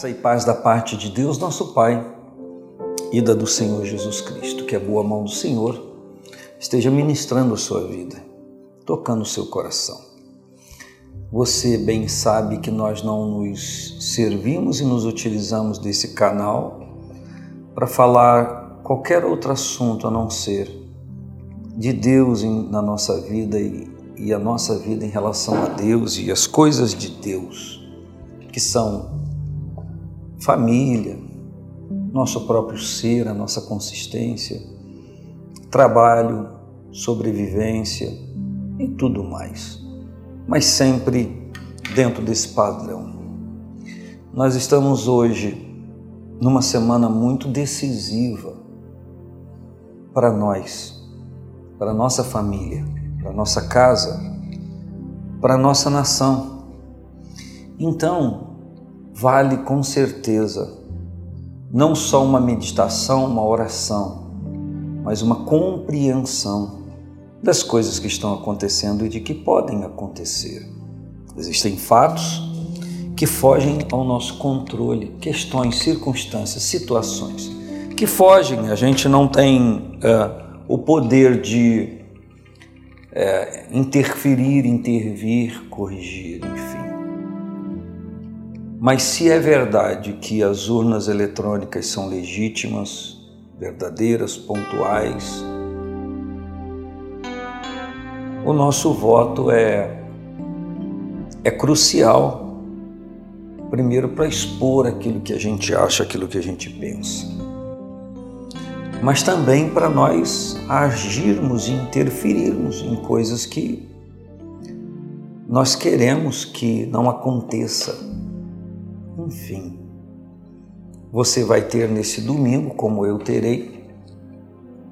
Graça e paz da parte de Deus, nosso Pai, e da do Senhor Jesus Cristo. Que a boa mão do Senhor esteja ministrando a sua vida, tocando o seu coração. Você bem sabe que nós não nos servimos e nos utilizamos desse canal para falar qualquer outro assunto a não ser de Deus na nossa vida e, e a nossa vida em relação a Deus e as coisas de Deus, que são família, nosso próprio ser, a nossa consistência, trabalho, sobrevivência e tudo mais. Mas sempre dentro desse padrão. Nós estamos hoje numa semana muito decisiva para nós, para nossa família, para nossa casa, para nossa nação. Então, vale com certeza não só uma meditação, uma oração, mas uma compreensão das coisas que estão acontecendo e de que podem acontecer. Existem fatos que fogem ao nosso controle, questões, circunstâncias, situações que fogem, a gente não tem uh, o poder de uh, interferir, intervir, corrigir, enfim. Mas se é verdade que as urnas eletrônicas são legítimas, verdadeiras, pontuais, o nosso voto é, é crucial, primeiro para expor aquilo que a gente acha, aquilo que a gente pensa, mas também para nós agirmos e interferirmos em coisas que nós queremos que não aconteça enfim, você vai ter nesse domingo, como eu terei,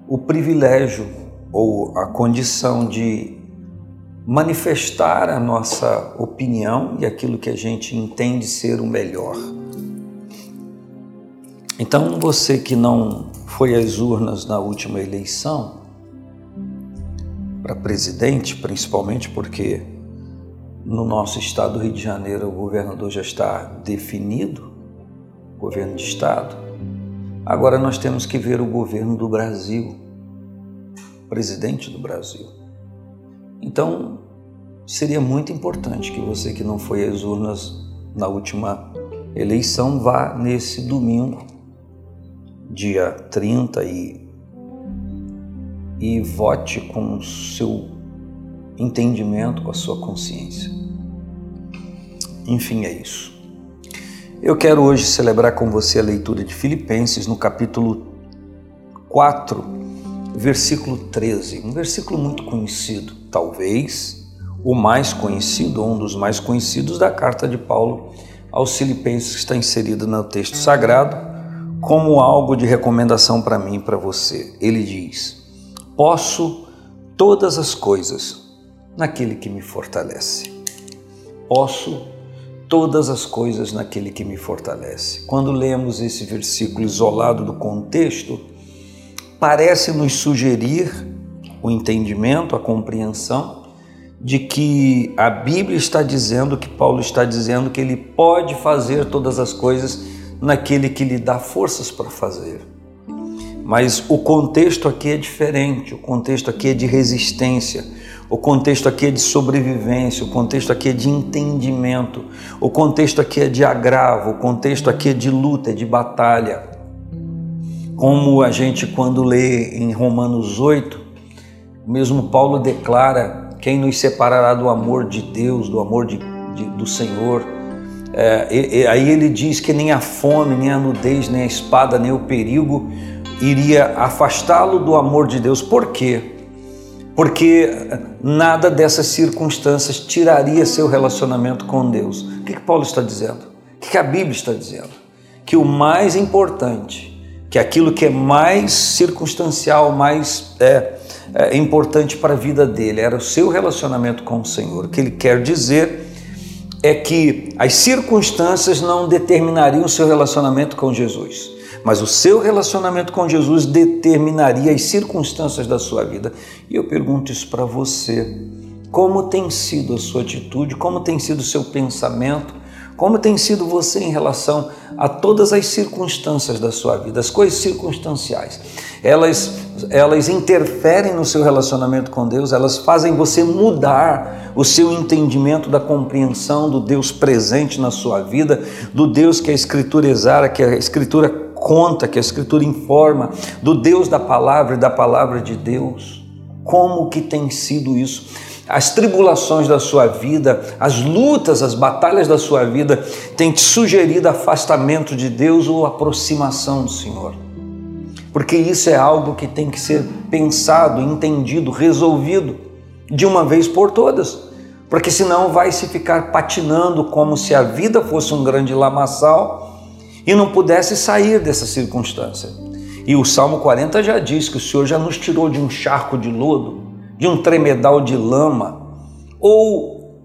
o privilégio ou a condição de manifestar a nossa opinião e aquilo que a gente entende ser o melhor. Então, você que não foi às urnas na última eleição, para presidente, principalmente porque no nosso estado do Rio de Janeiro, o governador já está definido, governo de estado. Agora nós temos que ver o governo do Brasil, presidente do Brasil. Então, seria muito importante que você que não foi às urnas na última eleição vá nesse domingo, dia 30 e e vote com seu entendimento, com a sua consciência. Enfim, é isso. Eu quero hoje celebrar com você a leitura de Filipenses no capítulo 4, versículo 13. Um versículo muito conhecido, talvez o mais conhecido, ou um dos mais conhecidos da carta de Paulo aos Filipenses, que está inserido no texto sagrado, como algo de recomendação para mim e para você. Ele diz: Posso todas as coisas naquele que me fortalece. Posso todas as coisas naquele que me fortalece. Quando lemos esse versículo isolado do contexto, parece nos sugerir o entendimento, a compreensão de que a Bíblia está dizendo, que Paulo está dizendo, que ele pode fazer todas as coisas naquele que lhe dá forças para fazer. Mas o contexto aqui é diferente, o contexto aqui é de resistência, o contexto aqui é de sobrevivência, o contexto aqui é de entendimento, o contexto aqui é de agravo, o contexto aqui é de luta, é de batalha. Como a gente, quando lê em Romanos 8, mesmo Paulo declara: quem nos separará do amor de Deus, do amor de, de, do Senhor? É, e, e, aí ele diz que nem a fome, nem a nudez, nem a espada, nem o perigo iria afastá-lo do amor de Deus. Por quê? Porque nada dessas circunstâncias tiraria seu relacionamento com Deus. O que, que Paulo está dizendo? O que, que a Bíblia está dizendo? Que o mais importante, que aquilo que é mais circunstancial, mais é, é importante para a vida dele, era o seu relacionamento com o Senhor. O que ele quer dizer é que as circunstâncias não determinariam o seu relacionamento com Jesus mas o seu relacionamento com Jesus determinaria as circunstâncias da sua vida. E eu pergunto isso para você: como tem sido a sua atitude, como tem sido o seu pensamento, Como tem sido você em relação a todas as circunstâncias da sua vida, as coisas circunstanciais? Elas, elas interferem no seu relacionamento com Deus, elas fazem você mudar o seu entendimento da compreensão do Deus presente na sua vida, do Deus que a Escritura exara, que a Escritura conta, que a Escritura informa, do Deus da palavra e da palavra de Deus. Como que tem sido isso? As tribulações da sua vida, as lutas, as batalhas da sua vida têm te sugerido afastamento de Deus ou aproximação do Senhor. Porque isso é algo que tem que ser pensado, entendido, resolvido de uma vez por todas. Porque senão vai se ficar patinando como se a vida fosse um grande lamaçal e não pudesse sair dessa circunstância. E o Salmo 40 já diz que o Senhor já nos tirou de um charco de lodo, de um tremedal de lama, ou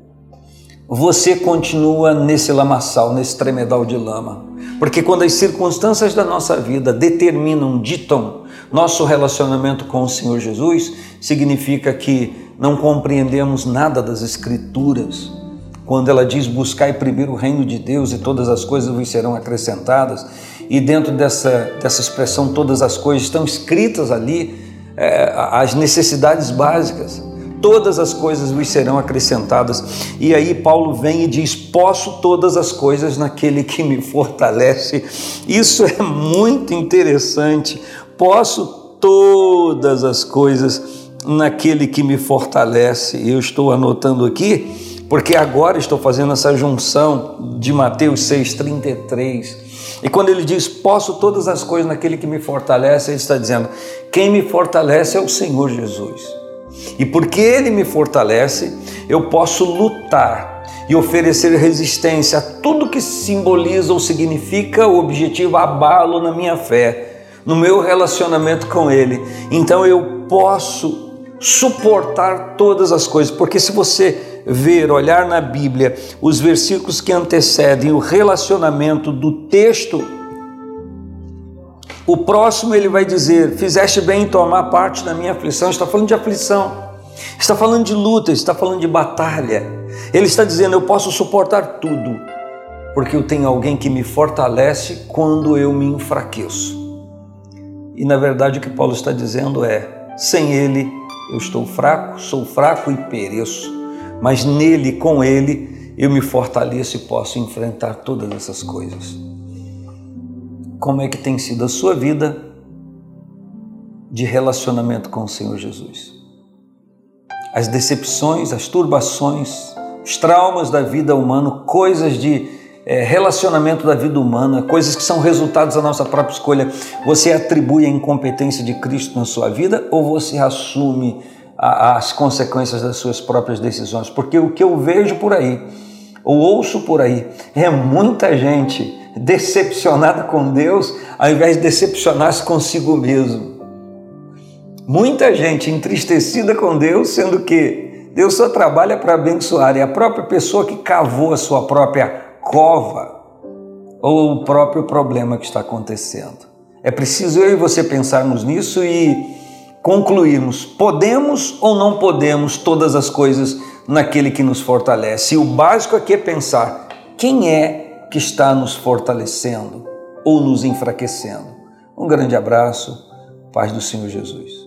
você continua nesse lamaçal, nesse tremedal de lama. Porque quando as circunstâncias da nossa vida determinam, ditam nosso relacionamento com o Senhor Jesus, significa que não compreendemos nada das Escrituras quando ela diz buscai primeiro o reino de Deus e todas as coisas vos serão acrescentadas, e dentro dessa, dessa expressão todas as coisas estão escritas ali é, as necessidades básicas, todas as coisas vos serão acrescentadas. E aí Paulo vem e diz: Posso todas as coisas naquele que me fortalece. Isso é muito interessante. Posso todas as coisas naquele que me fortalece. Eu estou anotando aqui porque agora estou fazendo essa junção de Mateus 6,33. E quando ele diz, posso todas as coisas naquele que me fortalece, ele está dizendo, quem me fortalece é o Senhor Jesus. E porque ele me fortalece, eu posso lutar e oferecer resistência a tudo que simboliza ou significa o objetivo abalo na minha fé, no meu relacionamento com ele. Então eu posso suportar todas as coisas, porque se você ver, olhar na Bíblia os versículos que antecedem o relacionamento do texto, o próximo ele vai dizer: Fizeste bem em tomar parte da minha aflição. Está falando de aflição, está falando de luta, está falando de batalha. Ele está dizendo: Eu posso suportar tudo, porque eu tenho alguém que me fortalece quando eu me enfraqueço. E na verdade o que Paulo está dizendo é: sem ele eu estou fraco, sou fraco e pereço mas nele, com ele, eu me fortaleço e posso enfrentar todas essas coisas. Como é que tem sido a sua vida de relacionamento com o Senhor Jesus? As decepções, as turbações, os traumas da vida humana, coisas de é, relacionamento da vida humana, coisas que são resultados da nossa própria escolha, você atribui a incompetência de Cristo na sua vida ou você assume as consequências das suas próprias decisões, porque o que eu vejo por aí, ou ouço por aí, é muita gente decepcionada com Deus ao invés de decepcionar-se consigo mesmo. Muita gente entristecida com Deus, sendo que Deus só trabalha para abençoar, e a própria pessoa que cavou a sua própria cova ou o próprio problema que está acontecendo. É preciso eu e você pensarmos nisso e concluirmos: podemos ou não podemos todas as coisas naquele que nos fortalece? E o básico aqui é pensar: quem é que está nos fortalecendo ou nos enfraquecendo? Um grande abraço, paz do Senhor Jesus.